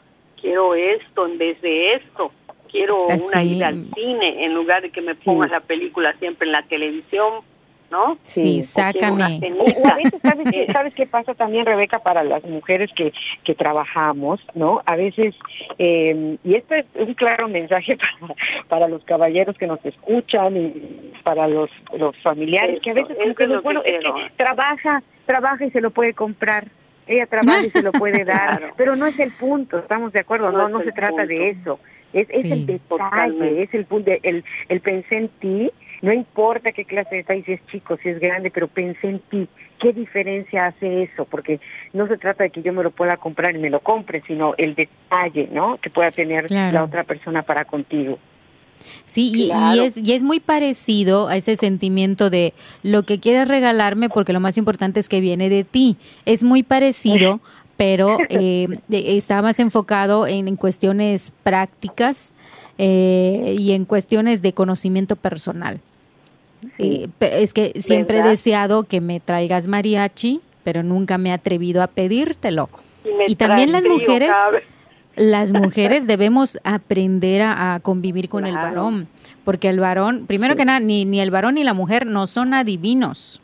quiero esto en vez de esto. Quiero una ida al cine en lugar de que me pongas la película siempre en la televisión ¿no? Sí, sácame. ¿sabes, qué pasa también, Rebeca, para las mujeres que, que trabajamos, ¿no? A veces, eh, y esto es un claro mensaje para, para los caballeros que nos escuchan y para los, los familiares, que a veces, bueno, trabaja, trabaja y se lo puede comprar. Ella trabaja y se lo puede dar, pero no es el punto, estamos de acuerdo, no, no, se trata de eso. Es, es el detalle, es el punto, el, el pensé en ti, no importa qué clase de país, si es chico, si es grande, pero pensé en ti. ¿Qué diferencia hace eso? Porque no se trata de que yo me lo pueda comprar y me lo compre, sino el detalle, ¿no? Que pueda tener la otra persona para contigo. Sí, y, es, y es muy parecido a ese sentimiento de lo que quieres regalarme, porque lo más importante es que viene de ti. Es muy parecido, pero eh, está más enfocado en, en cuestiones prácticas eh, y en cuestiones de conocimiento personal. Es que siempre he deseado que me traigas mariachi, pero nunca me he atrevido a pedírtelo. Y, también las mujeres, las mujeres debemos aprender a, convivir con el varón, porque el varón, primero que nada, ni, ni el varón ni la mujer no son adivinos.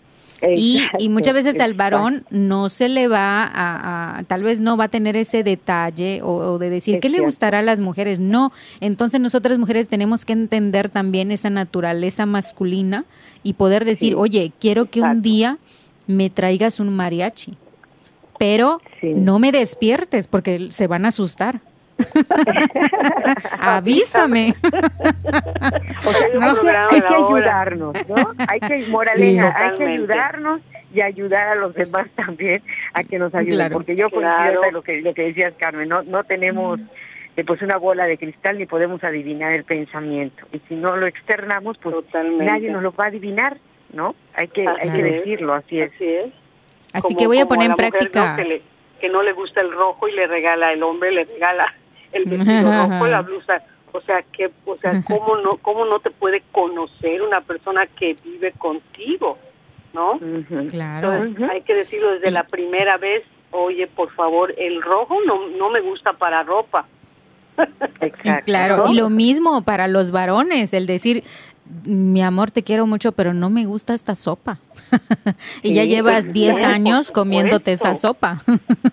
Y, y, muchas veces al varón no se le va a, tal vez no va a tener ese detalle o, de decir, ¿qué le gustará a las mujeres? No, entonces nosotras mujeres tenemos que entender también esa naturaleza masculina y poder decir, oye, quiero que un día me traigas un mariachi, pero no me despiertes porque se van a asustar. Avísame. o sea, hay que ayudarnos, ¿no? Hay que, moraleja, hay que ayudarnos y ayudar a los demás también a que nos ayuden, porque yo claro. lo que lo que decías Carmen, no no tenemos eh, pues una bola de cristal ni podemos adivinar el pensamiento y si no lo externamos pues nadie nos lo va a adivinar, ¿no? Hay que hay que decirlo, así es. Así es. Así que voy a poner en práctica que, que no le gusta el rojo y le regala el hombre le regala el vestido rojo, la blusa. O sea, que, o sea, ¿cómo no, cómo no te puede conocer una persona que vive contigo? ¿No? Claro. hay que decirlo desde la primera vez, oye, por favor, el rojo no, no me gusta para ropa. Exacto. Claro, y lo mismo para los varones, el decir, mi amor, te quiero mucho, pero no me gusta esta sopa. y ya llevas 10 años comiéndote esa sopa.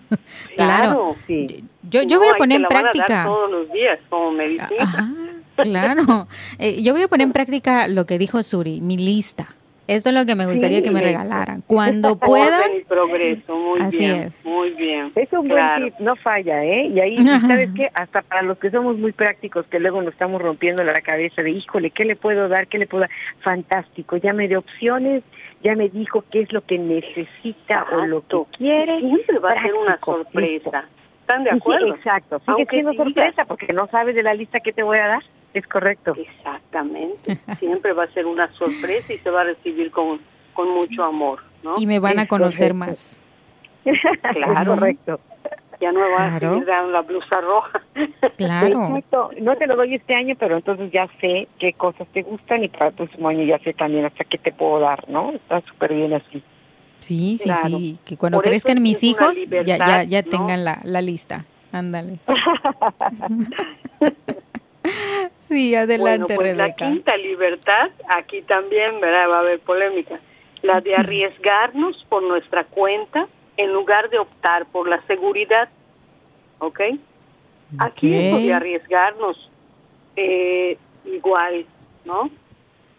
claro. Sí. Yo, yo voy a poner en práctica. todos los días como medicina. claro. Eh, yo voy a poner en práctica lo que dijo Suri, mi lista. Esto es lo que me gustaría que me regalaran. Cuando pueda. progreso, muy Así bien. Es. Muy bien. Es un buen tip, no falla, ¿eh? Y ahí, ¿sabes qué? Hasta para los que somos muy prácticos, que luego nos estamos rompiendo la cabeza de, híjole, ¿qué le puedo dar? ¿Qué le puedo dar? Fantástico, ya me dio opciones, ya me dijo qué es lo que necesita o lo que quiere. Siempre va a ser una sorpresa. ¿Están de acuerdo? exacto. Sigue siendo sorpresa porque no sabes de la lista que te voy a dar. Es correcto. Exactamente. Siempre va a ser una sorpresa y se va a recibir con, con mucho amor, ¿no? Y me van a conocer más. claro. correcto. Ya no va a seguir dando la blusa roja. Claro. No te lo doy este año, pero entonces ya sé qué cosas te gustan y para el próximo año ya sé también hasta qué te puedo dar, ¿no? Está súper bien así. Sí, sí, sí. Que cuando crezcan mis hijos ya, ya, ya tengan la, la lista. Ándale. sí, adelante, bueno, pues La quinta libertad, aquí también ¿verdad? va a haber polémica, la de arriesgarnos por nuestra cuenta en lugar de optar por la seguridad. ¿Ok? Aquí es de arriesgarnos eh, igual, ¿no?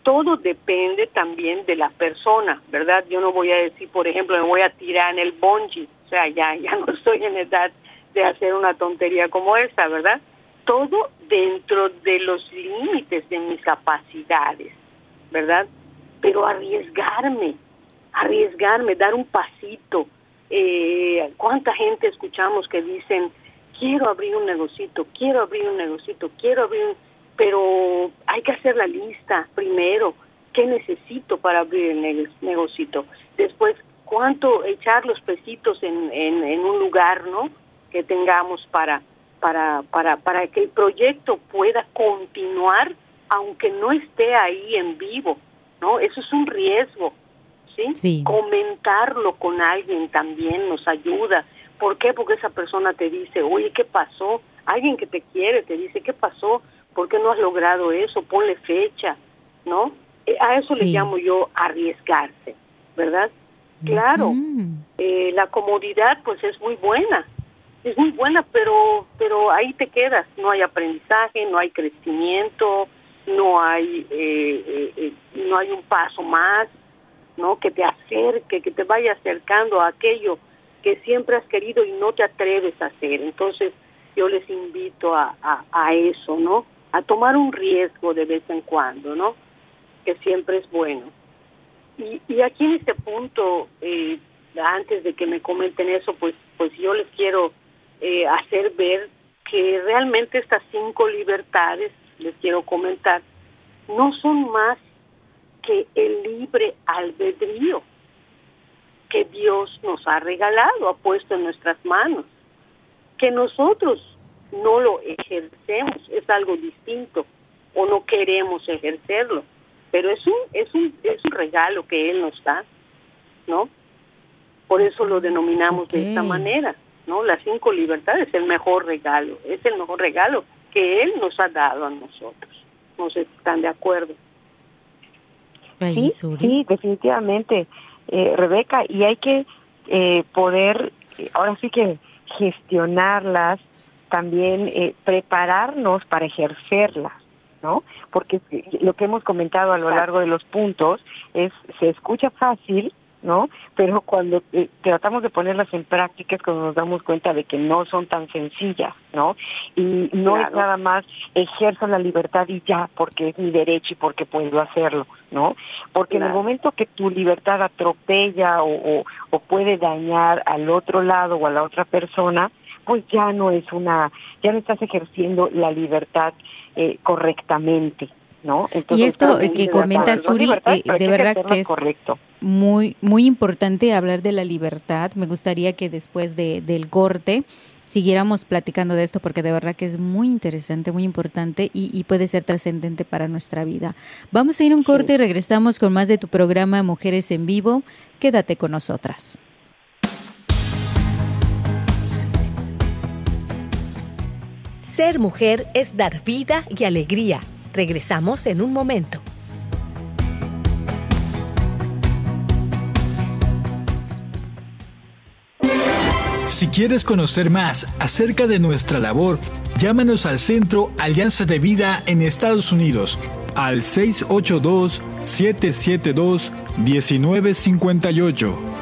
Todo depende también de la persona, ¿verdad? Yo no voy a decir, por ejemplo, me voy a tirar en el bungee, o sea, ya, ya no estoy en edad de hacer una tontería como esta, ¿verdad? Todo dentro de los límites de mis capacidades, ¿verdad? Pero arriesgarme, arriesgarme, dar un pasito. Eh, ¿Cuánta gente escuchamos que dicen, quiero abrir un negocito, quiero abrir un negocito, quiero abrir un... Pero hay que hacer la lista primero. ¿Qué necesito para abrir el negocito? Después, ¿cuánto echar los pesitos en, en, en un lugar, ¿no? que tengamos para, para, para, para que el proyecto pueda continuar aunque no esté ahí en vivo, ¿no? Eso es un riesgo, ¿sí? Comentarlo con alguien también nos ayuda. ¿Por qué? Porque esa persona te dice, oye, ¿qué pasó? Alguien que te quiere te dice, ¿qué pasó? ¿Por qué no has logrado eso? Ponle fecha, ¿no? Eh, a eso le llamo yo arriesgarse, ¿verdad? Claro, eh, la comodidad pues es muy buena, es muy buena, pero pero ahí te quedas, no hay aprendizaje, no hay crecimiento, no hay eh, eh, eh, no hay un paso más, no que te acerque, que te vaya acercando a aquello que siempre has querido y no te atreves a hacer. Entonces yo les invito a, a, eso, ¿no? A tomar un riesgo de vez en cuando, ¿no? Que siempre es bueno. Y, y aquí en este punto, antes de que me comenten eso, pues pues yo les quiero eh, hacer ver que realmente estas cinco libertades, les quiero comentar, no son más que el libre albedrío que Dios nos ha regalado, ha puesto en nuestras manos. Que nosotros no lo ejercemos es algo distinto o no queremos ejercerlo, pero es un es un es un regalo que él nos da, ¿no? Por eso lo denominamos de esta manera. ¿No? Las cinco libertades es el mejor regalo, es el mejor regalo que Él nos ha dado a nosotros. ¿No sé están de acuerdo? Sí, sí, definitivamente, eh, Rebeca, y hay que eh, poder, ahora sí que gestionarlas, también eh, prepararnos para ejercerlas, ¿no? Porque lo que hemos comentado a lo largo de los puntos es, se escucha fácil, ¿no? Pero cuando eh, tratamos de ponerlas en práctica es cuando nos damos cuenta de que no son tan sencillas, ¿no? Y no es nada más ejerzo la libertad y ya, porque es mi derecho y porque puedo hacerlo, ¿no? Porque en el momento que tu libertad atropella o, o, puede dañar al otro lado o a la otra persona, pues ya no es una, ya no estás ejerciendo la libertad eh, correctamente, ¿no? y esto que comenta Suri, eh, de verdad que es correcto muy, muy importante hablar de la libertad. Me gustaría que después de, del corte siguiéramos platicando de esto porque de verdad que es muy interesante, muy importante y, puede ser trascendente para nuestra vida. Vamos a ir a un corte y regresamos con más de tu programa Mujeres en Vivo. Quédate con nosotras. Ser mujer es dar vida y alegría. Regresamos en un momento. Si quieres conocer más acerca de nuestra labor, llámanos al Centro Alianza de Vida en Estados Unidos al 682-772-1958.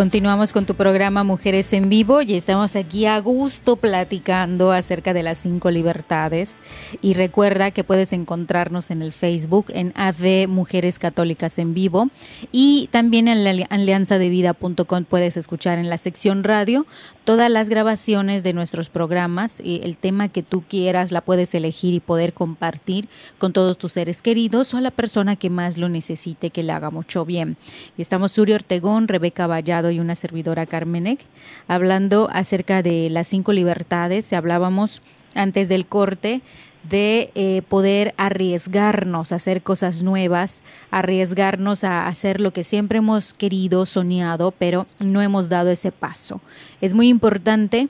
Continuamos con tu programa Mujeres en Vivo y estamos aquí a gusto platicando acerca de las cinco libertades. Y recuerda que puedes encontrarnos en el Facebook en AV Mujeres Católicas en Vivo y también en la alianzadevida.com puedes escuchar en la sección radio todas las grabaciones de nuestros programas y el tema que tú quieras la puedes elegir y poder compartir con todos tus seres queridos o a la persona que más lo necesite que le haga mucho bien. Y estamos Suri Ortegón, Rebeca Vallado y una servidora Carmenek, hablando acerca de las cinco libertades. Hablábamos antes del corte de eh, poder arriesgarnos a hacer cosas nuevas, arriesgarnos a hacer lo que siempre hemos querido, soñado, pero no hemos dado ese paso. Es muy importante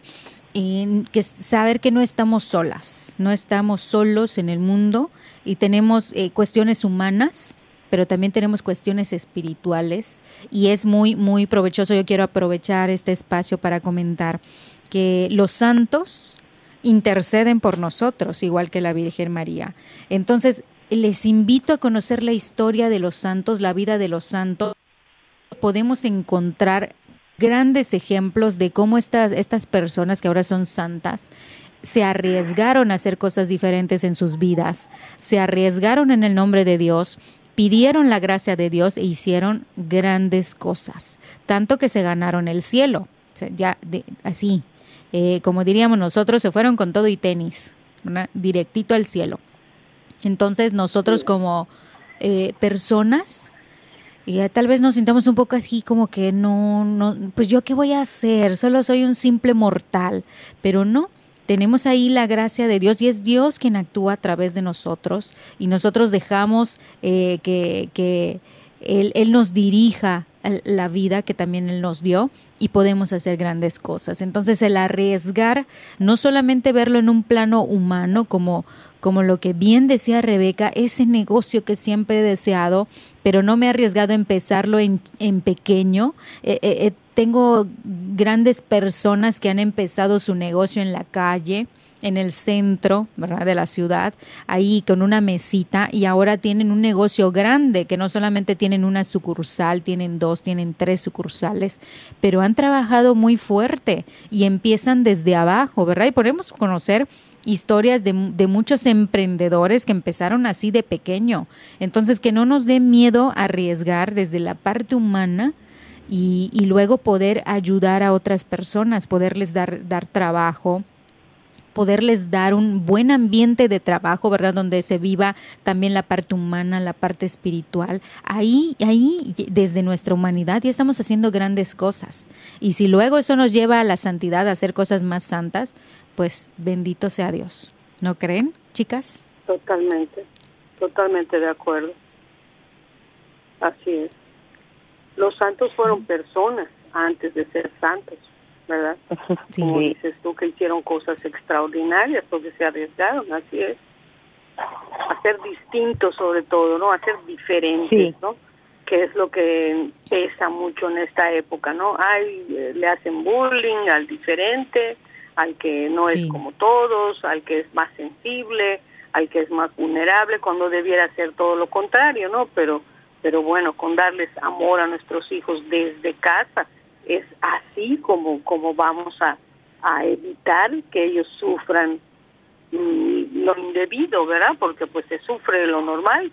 eh, que saber que no estamos solas, no estamos solos en el mundo y tenemos eh, cuestiones humanas pero también tenemos cuestiones espirituales y es muy, muy provechoso. Yo quiero aprovechar este espacio para comentar que los santos interceden por nosotros, igual que la Virgen María. Entonces, les invito a conocer la historia de los santos, la vida de los santos. Podemos encontrar grandes ejemplos de cómo estas, estas personas que ahora son santas se arriesgaron a hacer cosas diferentes en sus vidas, se arriesgaron en el nombre de Dios pidieron la gracia de Dios e hicieron grandes cosas, tanto que se ganaron el cielo, ya así, eh, como diríamos nosotros, se fueron con todo y tenis, directito al cielo. Entonces nosotros como eh, personas, y tal vez nos sintamos un poco así como que no, no, pues yo qué voy a hacer, solo soy un simple mortal, pero no, tenemos ahí la gracia de Dios y es Dios quien actúa a través de nosotros y nosotros dejamos eh, que, él, él, nos dirija la vida que también Él nos dio y podemos hacer grandes cosas. Entonces el arriesgar, no solamente verlo en un plano humano como, como lo que bien decía Rebeca, ese negocio que siempre he deseado, pero no me he arriesgado a empezarlo en, en pequeño. Eh, eh, tengo grandes personas que han empezado su negocio en la calle, en el centro ¿verdad? de la ciudad, ahí con una mesita y ahora tienen un negocio grande que no solamente tienen una sucursal, tienen dos, tienen tres sucursales, pero han trabajado muy fuerte y empiezan desde abajo, ¿verdad? Y podemos conocer historias de, de, muchos emprendedores que empezaron así de pequeño. Entonces, que no nos dé miedo arriesgar desde la parte humana y, y, luego poder ayudar a otras personas, poderles dar, dar trabajo, poderles dar un buen ambiente de trabajo, ¿verdad? Donde se viva también la parte humana, la parte espiritual. Ahí, ahí, desde nuestra humanidad ya estamos haciendo grandes cosas. Y si luego eso nos lleva a la santidad, a hacer cosas más santas, pues bendito sea Dios. ¿No creen, chicas? Totalmente, totalmente de acuerdo. Así es. Los santos fueron personas antes de ser santos, ¿verdad? Sí. Como dices tú, que hicieron cosas extraordinarias porque se arriesgaron, así es. A ser distintos sobre todo, ¿no? A ser diferentes, ¿no? Que es lo que pesa mucho en esta época, ¿no? Ay, eh, le hacen bullying al diferente, al que no es como todos, al que es más sensible, al que es más vulnerable, cuando debiera ser todo lo contrario, ¿no? Pero pero bueno, con darles amor a nuestros hijos desde casa, es así como, como vamos a, a evitar que ellos sufran mm, lo indebido, ¿verdad? Porque pues se sufre lo normal,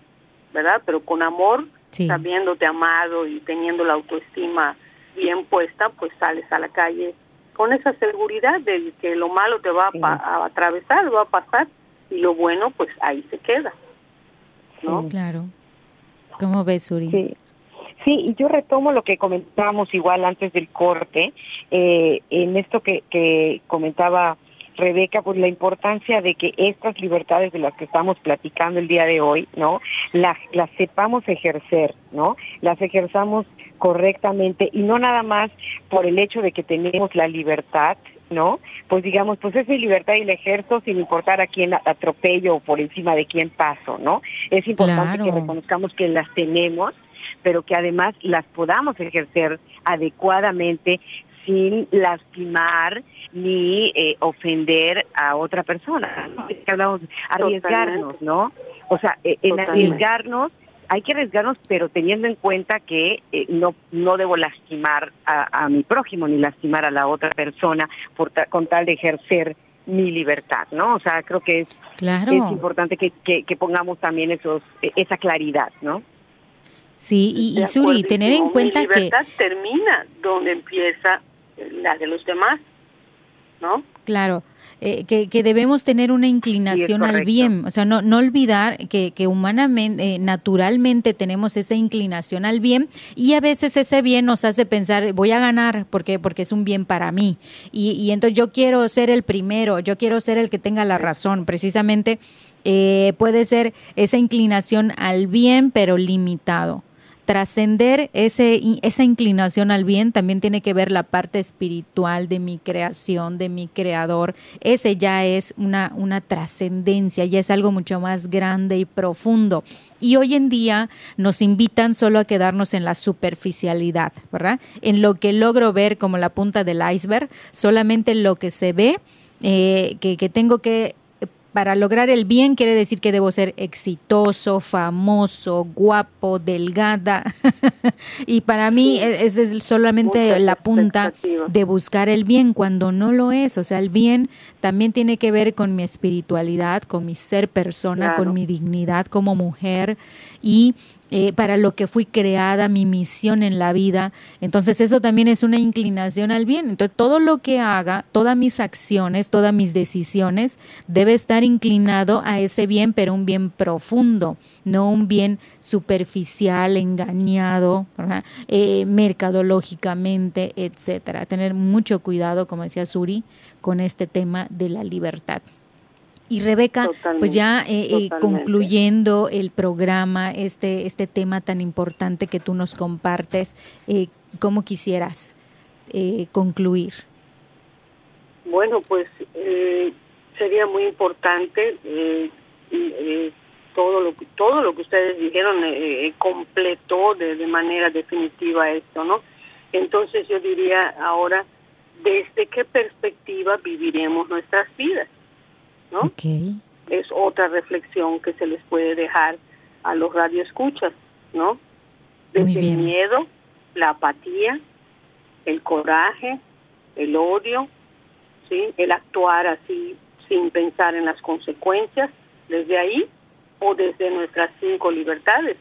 ¿verdad? Pero con amor, sabiéndote amado y teniendo la autoestima bien puesta, pues sales a la calle con esa seguridad de que lo malo te va a, a, atravesar, va a pasar, y lo bueno, pues ahí se queda, ¿no? claro. ¿Cómo ves, Suri? Sí. Sí, y yo retomo lo que comentábamos igual antes del corte, eh, en esto que, que comentaba Rebeca, pues la importancia de que estas libertades de las que estamos platicando el día de hoy, ¿no? Las, las sepamos ejercer, ¿no? Las ejerzamos correctamente y no nada más por el hecho de que tenemos la libertad, ¿no? Pues digamos, pues es mi libertad y la ejerzo sin importar a quién atropello o por encima de quién paso, ¿no? Es importante que reconozcamos que las tenemos, pero que además las podamos ejercer adecuadamente sin lastimar ni eh, ofender a otra persona. ¿no? Es que hablamos arriesgarnos, ¿no? O sea, eh, en arriesgarnos hay que arriesgarnos, pero teniendo en cuenta que eh, no no debo lastimar a, mi prójimo ni lastimar a la otra persona por con tal de ejercer mi libertad, ¿no? O sea, creo que es, claro. es importante que, que, pongamos también esos e, esa claridad, ¿no? Sí, y, y Suri, tener en cuenta mi libertad termina donde empieza la de los demás, ¿no? Claro. Eh, que, debemos tener una inclinación al bien, o sea, no, no olvidar que, que humanamente, eh, naturalmente tenemos esa inclinación al bien y a veces ese bien nos hace pensar, voy a ganar porque, porque es un bien para mí. Y, y entonces yo quiero ser el primero, yo quiero ser el que tenga la razón, precisamente eh, puede ser esa inclinación al bien pero limitado trascender esa inclinación al bien también tiene que ver la parte espiritual de mi creación, de mi creador. Ese ya es una, una trascendencia, ya es algo mucho más grande y profundo. Y hoy en día nos invitan solo a quedarnos en la superficialidad, ¿verdad? En lo que logro ver como la punta del iceberg, solamente lo que se ve, eh, que, que tengo que para lograr el bien quiere decir que debo ser exitoso, famoso, guapo, delgada. y para mí e-, esa es solamente la punta de buscar el bien cuando no lo es. O sea, el bien también tiene que ver con mi espiritualidad, con mi ser persona, con mi dignidad como mujer y eh, para lo que fui creada, mi misión en la vida. Entonces eso también es una inclinación al bien. Entonces todo lo que haga, todas mis acciones, todas mis decisiones, debe estar inclinado a ese bien, pero un bien profundo, no un bien superficial, engañado, eh, mercadológicamente, etcétera. Tener mucho cuidado, como decía Suri, con este tema de la libertad. Y Rebeca, pues ya eh, eh, concluyendo el programa, este, este tema tan importante que tú nos compartes, eh, ¿cómo quisieras eh, concluir? Bueno, pues sería muy importante todo lo que todo lo que ustedes dijeron completó de, de manera definitiva esto, ¿no? Entonces yo diría ahora, ¿desde qué perspectiva viviremos nuestras vidas? ¿No? Es otra reflexión que se les puede dejar a los radioescuchas, ¿no? Desde el miedo, la apatía, el coraje, el odio, ¿sí? El actuar así sin pensar en las consecuencias, desde ahí o desde nuestras cinco libertades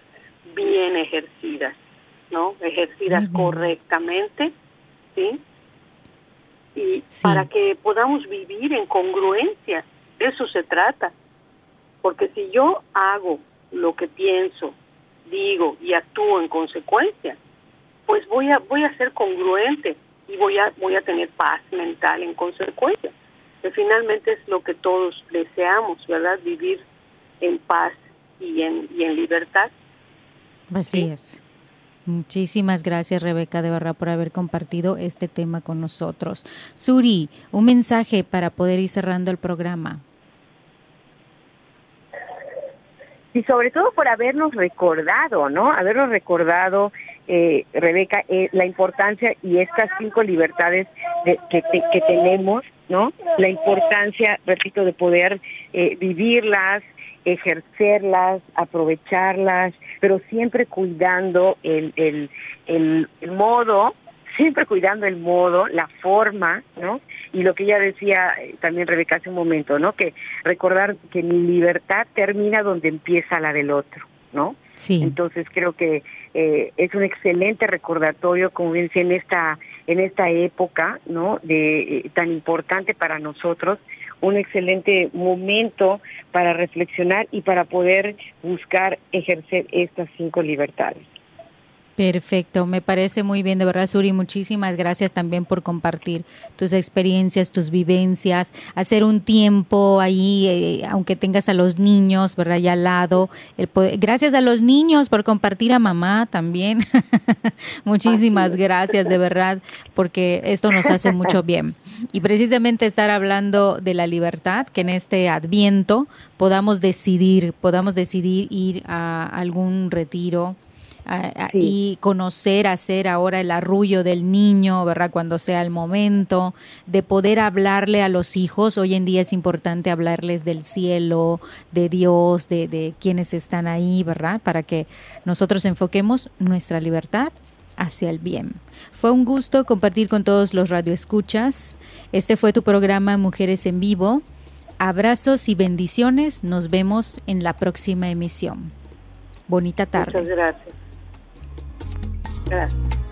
bien ejercidas, ¿no? Ejercidas correctamente, ¿sí? Y para que podamos vivir en congruencia de eso se trata. Porque si yo hago lo que pienso, digo y actúo en consecuencia, pues voy a voy a ser congruente y voy a voy a tener paz mental en consecuencia. Que finalmente es lo que todos deseamos, ¿verdad? Vivir en paz y en y en libertad. Así es. Muchísimas gracias, Rebeca, de verdad, por haber compartido este tema con nosotros. Suri, un mensaje para poder ir cerrando el programa. y sobre todo por habernos recordado, ¿no? Habernos recordado, eh, Rebeca, eh, la importancia y estas cinco libertades de, que, que tenemos, ¿no? La importancia, repito, de poder eh, vivirlas, ejercerlas, aprovecharlas, pero siempre cuidando el, el, el, el modo siempre cuidando el modo, la forma, ¿no? Y lo que ella decía eh, también Rebeca hace un momento, ¿no? Que recordar que mi libertad termina donde empieza la del otro, ¿no? Sí. Entonces creo que eh, es un excelente recordatorio, como bien decía, en esta en esta época, ¿no? De eh, tan importante para nosotros, un excelente momento para reflexionar y para poder buscar ejercer estas cinco libertades. Perfecto, me parece muy bien, de verdad, Suri. Muchísimas gracias también por compartir tus experiencias, tus vivencias, hacer un tiempo ahí, eh, aunque tengas a los niños, ¿verdad? Ya al lado. El gracias a los niños por compartir a mamá también. Muchísimas gracias, de verdad, porque esto nos hace mucho bien. Y precisamente estar hablando de la libertad, que en este adviento podamos decidir, podamos decidir ir a algún retiro y conocer, hacer ahora el arrullo del niño, ¿verdad? Cuando sea el momento, de poder hablarle a los hijos. Hoy en día es importante hablarles del cielo, de Dios, de, de quienes están ahí, ¿verdad? Para que nosotros enfoquemos nuestra libertad hacia el bien. Fue un gusto compartir con todos los radioescuchas. Este fue tu programa Mujeres en Vivo. Abrazos y bendiciones. Nos vemos en la próxima emisión. Bonita tarde. Muchas gracias. Gracias.